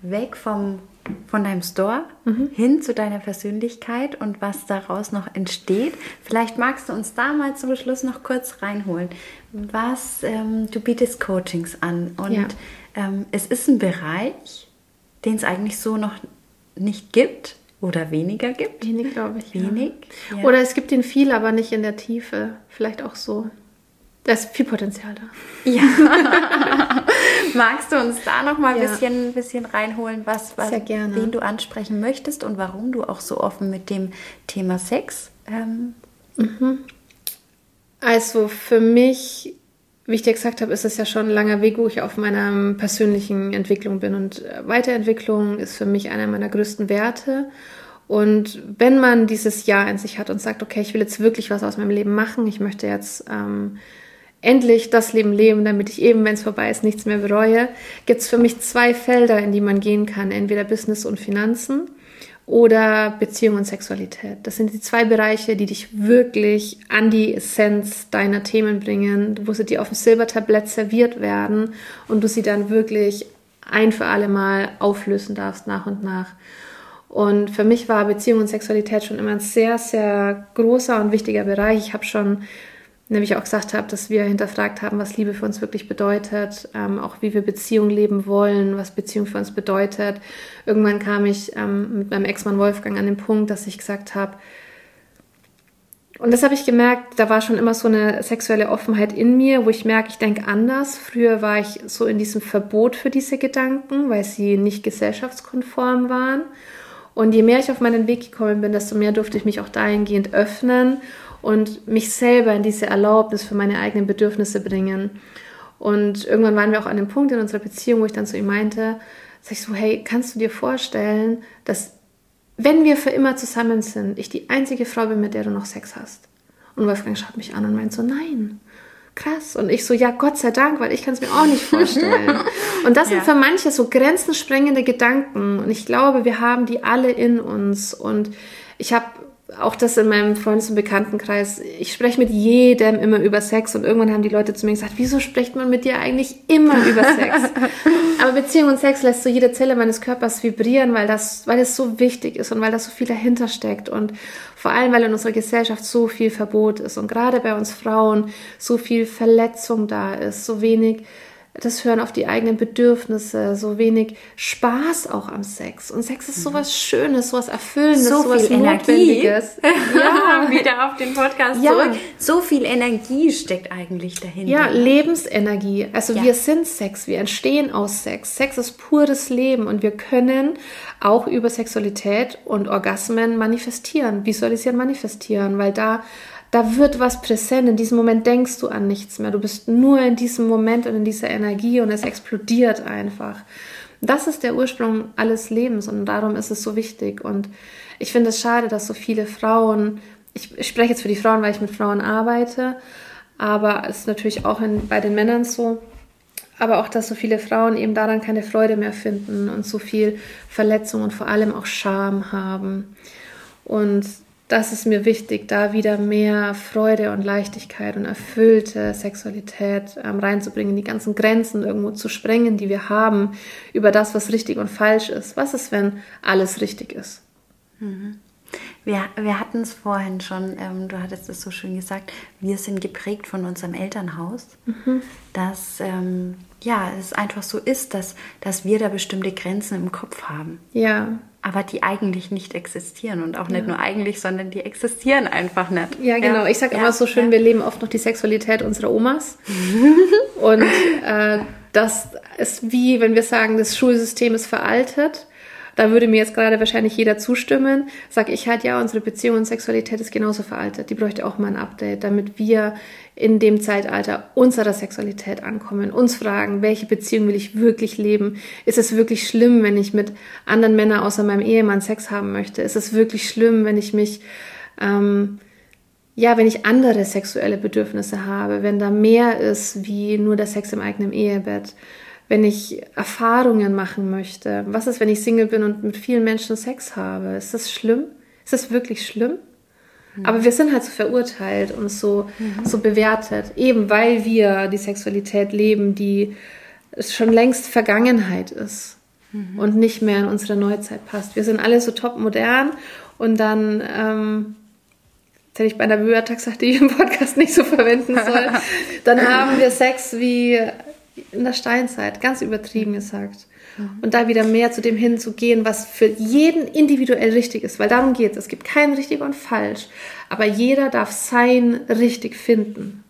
weg vom, von deinem Store mhm. hin zu deiner Persönlichkeit und was daraus noch entsteht. Vielleicht magst du uns da mal zum Schluss noch kurz reinholen. Was ähm, du bietest Coachings an und ja. ähm, es ist ein Bereich, den es eigentlich so noch nicht gibt oder weniger gibt. Wenig, glaube ich. Wenig. Ja. Oder es gibt ihn viel, aber nicht in der Tiefe. Vielleicht auch so. Da ist viel Potenzial da. Ja. [laughs] Magst du uns da noch mal ein ja. bisschen, bisschen reinholen, was, was wen du ansprechen möchtest und warum du auch so offen mit dem Thema Sex? Ähm mhm. Also für mich, wie ich dir gesagt habe, ist es ja schon ein langer Weg, wo ich auf meiner persönlichen Entwicklung bin. Und Weiterentwicklung ist für mich einer meiner größten Werte. Und wenn man dieses Ja in sich hat und sagt, okay, ich will jetzt wirklich was aus meinem Leben machen, ich möchte jetzt ähm, endlich das Leben leben, damit ich eben, wenn es vorbei ist, nichts mehr bereue, gibt es für mich zwei Felder, in die man gehen kann, entweder Business und Finanzen oder Beziehung und Sexualität. Das sind die zwei Bereiche, die dich wirklich an die Essenz deiner Themen bringen, wo sie dir auf dem Silbertablett serviert werden und du sie dann wirklich ein für alle Mal auflösen darfst nach und nach. Und für mich war Beziehung und Sexualität schon immer ein sehr, sehr großer und wichtiger Bereich. Ich habe schon, wie ich auch gesagt habe, dass wir hinterfragt haben, was Liebe für uns wirklich bedeutet, ähm, auch wie wir Beziehung leben wollen, was Beziehung für uns bedeutet. Irgendwann kam ich ähm, mit meinem Ex-Mann Wolfgang an den Punkt, dass ich gesagt habe, und das habe ich gemerkt, da war schon immer so eine sexuelle Offenheit in mir, wo ich merke, ich denke anders. Früher war ich so in diesem Verbot für diese Gedanken, weil sie nicht gesellschaftskonform waren. Und je mehr ich auf meinen Weg gekommen bin, desto mehr durfte ich mich auch dahingehend öffnen und mich selber in diese Erlaubnis für meine eigenen Bedürfnisse bringen. Und irgendwann waren wir auch an dem Punkt in unserer Beziehung, wo ich dann zu ihm meinte, sag ich so, hey, kannst du dir vorstellen, dass wenn wir für immer zusammen sind, ich die einzige Frau bin, mit der du noch Sex hast? Und Wolfgang schaut mich an und meint so, nein krass. Und ich so, ja, Gott sei Dank, weil ich kann es mir auch nicht [laughs] vorstellen. und das ja. sind für manche so grenzensprengende Gedanken. Und ich glaube, wir haben die alle in uns. Und ich habe auch das in meinem Freundes- und Bekanntenkreis. Ich spreche mit jedem immer über Sex und irgendwann haben die Leute zu mir gesagt, wieso spricht man mit dir eigentlich immer über Sex? [laughs] Aber Beziehung und Sex lässt so jede Zelle meines Körpers vibrieren, weil das, weil es so wichtig ist und weil da so viel dahinter steckt und vor allem, weil in unserer Gesellschaft so viel Verbot ist und gerade bei uns Frauen so viel Verletzung da ist, so wenig das Hören auf die eigenen Bedürfnisse, so wenig Spaß auch am Sex. Und Sex ist sowas Schönes, sowas Erfüllendes, so sowas viel Notwendiges. [laughs] ja, [laughs] wieder auf den Podcast Ja. zurück. So viel Energie steckt eigentlich dahinter. Ja, Lebensenergie. Also Ja. wir sind Sex, wir entstehen aus Sex. Sex ist pures Leben und wir können auch über Sexualität und Orgasmen manifestieren, visualisieren, manifestieren, weil da da wird was präsent. In diesem Moment denkst du an nichts mehr. Du bist nur in diesem Moment und in dieser Energie und es explodiert einfach. Das ist der Ursprung alles Lebens und darum ist es so wichtig. Und ich finde es schade, dass so viele Frauen, ich, spreche jetzt für die Frauen, weil ich mit Frauen arbeite, aber es ist natürlich auch in, bei den Männern so, aber auch, dass so viele Frauen eben daran keine Freude mehr finden und so viel Verletzung und vor allem auch Scham haben. Und das ist mir wichtig, da wieder mehr Freude und Leichtigkeit und erfüllte Sexualität ähm, reinzubringen, die ganzen Grenzen irgendwo zu sprengen, die wir haben, über das, was richtig und falsch ist. Was ist, wenn alles richtig ist? Wir, wir hatten es vorhin schon, ähm, du hattest es so schön gesagt, wir sind geprägt von unserem Elternhaus, dass ähm, ja, es einfach so ist, dass, dass wir da bestimmte Grenzen im Kopf haben, Ja, aber die eigentlich nicht existieren und auch nicht nur eigentlich, sondern die existieren einfach nicht. Ja, genau. ich sage ja, immer so schön, ja. wir leben oft noch die Sexualität unserer Omas. [laughs] und äh, das ist wie, wenn wir sagen, das Schulsystem ist veraltet. Da würde mir jetzt gerade wahrscheinlich jeder zustimmen. Sag ich halt, ja, unsere Beziehung und Sexualität ist genauso veraltet. Die bräuchte auch mal ein Update, damit wir in dem Zeitalter unserer Sexualität ankommen, uns fragen, welche Beziehung will ich wirklich leben? Ist es wirklich schlimm, wenn ich mit anderen Männern außer meinem Ehemann Sex haben möchte? Ist es wirklich schlimm, wenn ich mich ähm, ja, wenn ich andere sexuelle Bedürfnisse habe, wenn da mehr ist wie nur der Sex im eigenen Ehebett, wenn ich Erfahrungen machen möchte. Was ist, wenn ich Single bin und mit vielen Menschen Sex habe? Ist das schlimm? Ist das wirklich schlimm? Aber wir sind halt so verurteilt und so, so bewertet, eben weil wir die Sexualität leben, die schon längst Vergangenheit ist und nicht mehr in unsere Neuzeit passt. Wir sind alle so top modern und dann ähm, Jetzt hätte ich bei einer Wörter gesagt, die ich im Podcast nicht so verwenden soll. [laughs] Dann haben wir Sex wie in der Steinzeit, ganz übertrieben gesagt. Und da wieder mehr zu dem hinzugehen, was für jeden individuell richtig ist, weil darum geht es. Es gibt kein richtig und falsch, aber jeder darf sein richtig finden.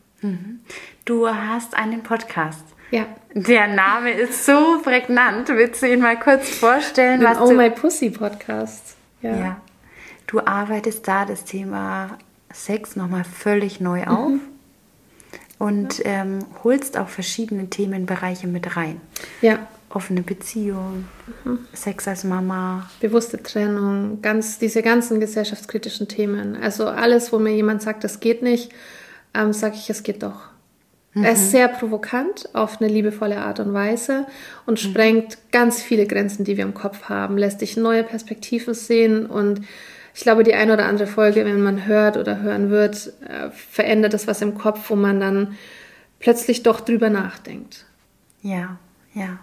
Du hast einen Podcast. Ja. Der Name ist so prägnant. Willst du ihn mal kurz vorstellen? Den was Oh du My Pussy Podcast. Ja. Ja. Du arbeitest da das Thema Sex nochmal völlig neu auf und ähm, holst auch verschiedene Themenbereiche mit rein. ja. Offene Beziehung, Sex als Mama. bewusste Trennung, ganz diese ganzen gesellschaftskritischen Themen. Also alles, wo mir jemand sagt, das geht nicht, ähm, sage ich, es geht doch. Er ist sehr provokant auf eine liebevolle Art und Weise und sprengt ganz viele Grenzen, die wir im Kopf haben, lässt dich neue Perspektiven sehen und ich glaube, die eine oder andere Folge, wenn man hört oder hören wird, äh, verändert das was im Kopf, wo man dann plötzlich doch drüber nachdenkt. Ja, ja.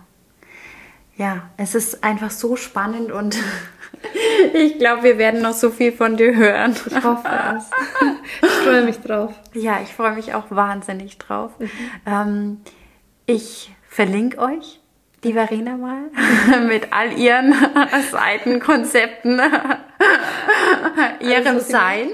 Ja, es ist einfach so spannend und [laughs] ich glaube, wir werden noch so viel von dir hören. Ich hoffe es. [laughs] Ich freue mich drauf. Ja, ich freue mich auch wahnsinnig drauf. Ähm, ich verlinke euch die Verena mal [laughs] mit all ihren [laughs] Seitenkonzepten, [laughs] ihrem Sein.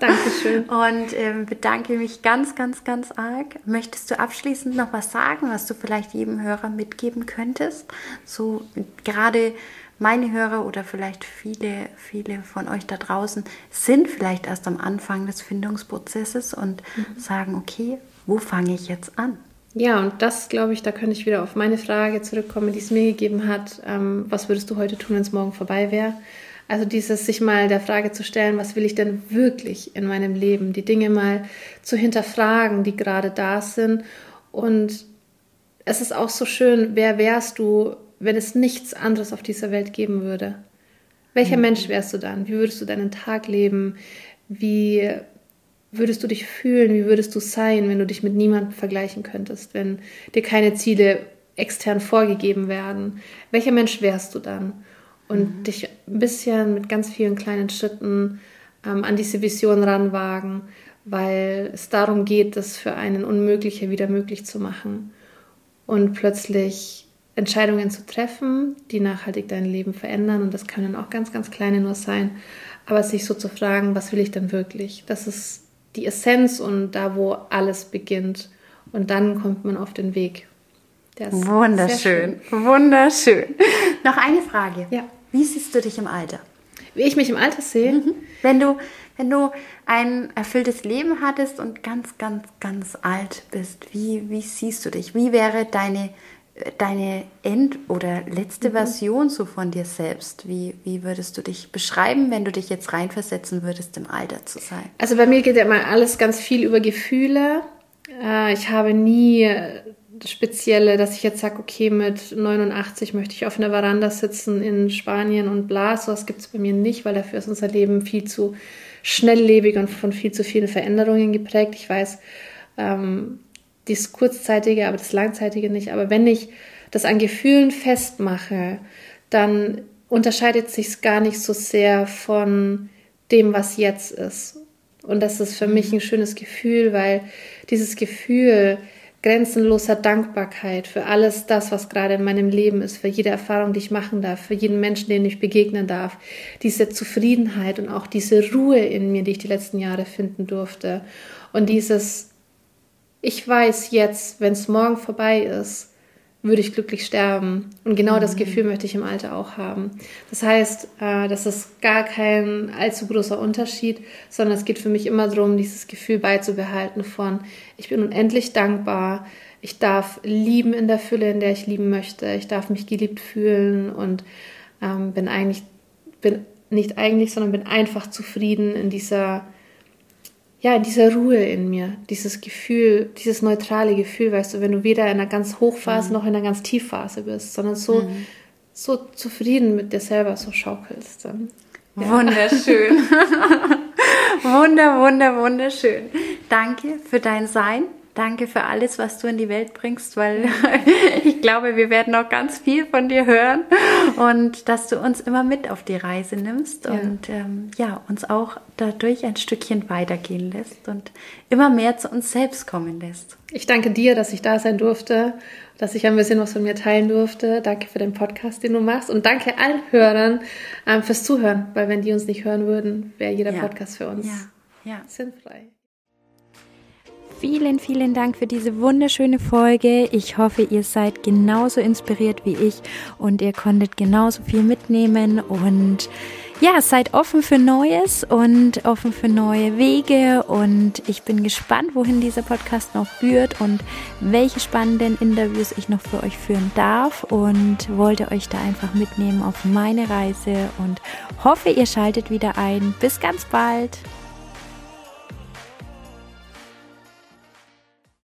Dankeschön. Und ähm, bedanke mich ganz, ganz, ganz arg. Möchtest du abschließend noch was sagen, was du vielleicht jedem Hörer mitgeben könntest? So gerade meine Hörer oder vielleicht viele, viele von euch da draußen sind vielleicht erst am Anfang des Findungsprozesses und sagen, okay, wo fange ich jetzt an? Ja, und das, glaube ich, da könnte ich wieder auf meine Frage zurückkommen, die es mir gegeben hat. Ähm, was würdest du heute tun, wenn es morgen vorbei wäre? Also dieses sich mal der Frage zu stellen, was will ich denn wirklich in meinem Leben? Die Dinge mal zu hinterfragen, die gerade da sind. Und es ist auch so schön, wer wärst du, wenn es nichts anderes auf dieser Welt geben würde? Welcher Mensch wärst du dann? Wie würdest du deinen Tag leben? Wie würdest du dich fühlen? Wie würdest du sein, wenn du dich mit niemandem vergleichen könntest, wenn dir keine Ziele extern vorgegeben werden? Welcher Mensch wärst du dann? Und dich ein bisschen mit ganz vielen kleinen Schritten ähm, an diese Vision ranwagen, weil es darum geht, das für einen Unmögliche wieder möglich zu machen. und plötzlich Entscheidungen zu treffen, die nachhaltig dein Leben verändern. Und das können auch ganz, ganz kleine nur sein. Aber sich so zu fragen, was will ich denn wirklich? Das ist die Essenz und da, wo alles beginnt. Und dann kommt man auf den Weg. Wunderschön, wunderschön. [laughs] Noch eine Frage. Ja. Wie siehst du dich im Alter? Wie ich mich im Alter sehe? Mhm. Wenn du, wenn du ein erfülltes Leben hattest und ganz, ganz, ganz alt bist, wie, wie siehst du dich? Wie wäre deine, deine End- oder letzte mhm. Version so von dir selbst? Wie, wie würdest du dich beschreiben, wenn du dich jetzt reinversetzen würdest, im Alter zu sein? Also bei mir geht ja immer alles ganz viel über Gefühle. Äh, ich habe nie Spezielle, dass ich jetzt sage, okay, mit 89 möchte ich auf einer Veranda sitzen in Spanien und bla, sowas gibt es bei mir nicht, weil dafür ist unser Leben viel zu schnelllebig und von viel zu vielen Veränderungen geprägt. Ich weiß, ähm, das Kurzzeitige, aber das Langzeitige nicht. Aber wenn ich das an Gefühlen festmache, dann unterscheidet sich es gar nicht so sehr von dem, was jetzt ist. Und das ist für mich ein schönes Gefühl, weil dieses Gefühl, grenzenloser Dankbarkeit für alles das, was gerade in meinem Leben ist, für jede Erfahrung, die ich machen darf, für jeden Menschen, den ich begegnen darf, diese Zufriedenheit und auch diese Ruhe in mir, die ich die letzten Jahre finden durfte und dieses, ich weiß jetzt, wenn es morgen vorbei ist, würde ich glücklich sterben. Und genau mhm. das Gefühl möchte ich im Alter auch haben. Das heißt, äh, das ist gar kein allzu großer Unterschied, sondern es geht für mich immer darum, dieses Gefühl beizubehalten von, ich bin unendlich dankbar, ich darf lieben in der Fülle, in der ich lieben möchte, ich darf mich geliebt fühlen und ähm, bin eigentlich, bin nicht eigentlich, sondern bin einfach zufrieden in dieser ja, diese Ruhe in mir, dieses Gefühl, dieses neutrale Gefühl, weißt du, wenn du weder in einer ganz Hochphase mhm. noch in einer ganz Tiefphase bist, sondern so, mhm. so zufrieden mit dir selber so schaukelst. Dann. Ja. Wunderschön. [laughs] Wunder, wunder, wunderschön. Danke für dein Sein. Danke für alles, was du in die Welt bringst, weil [laughs] ich glaube, wir werden auch ganz viel von dir hören und dass du uns immer mit auf die Reise nimmst ja. und ähm, ja, uns auch dadurch ein Stückchen weitergehen lässt und immer mehr zu uns selbst kommen lässt. Ich danke dir, dass ich da sein durfte, dass ich ein bisschen was von mir teilen durfte. Danke für den Podcast, den du machst und danke allen Hörern ähm, fürs Zuhören, weil wenn die uns nicht hören würden, wäre jeder ja. Podcast für uns ja. sinnfrei. Vielen, vielen Dank für diese wunderschöne Folge. Ich hoffe, ihr seid genauso inspiriert wie ich und ihr konntet genauso viel mitnehmen und ja, seid offen für Neues und offen für neue Wege und ich bin gespannt, wohin dieser Podcast noch führt und welche spannenden Interviews ich noch für euch führen darf und wollte euch da einfach mitnehmen auf meine Reise und hoffe, ihr schaltet wieder ein. Bis ganz bald.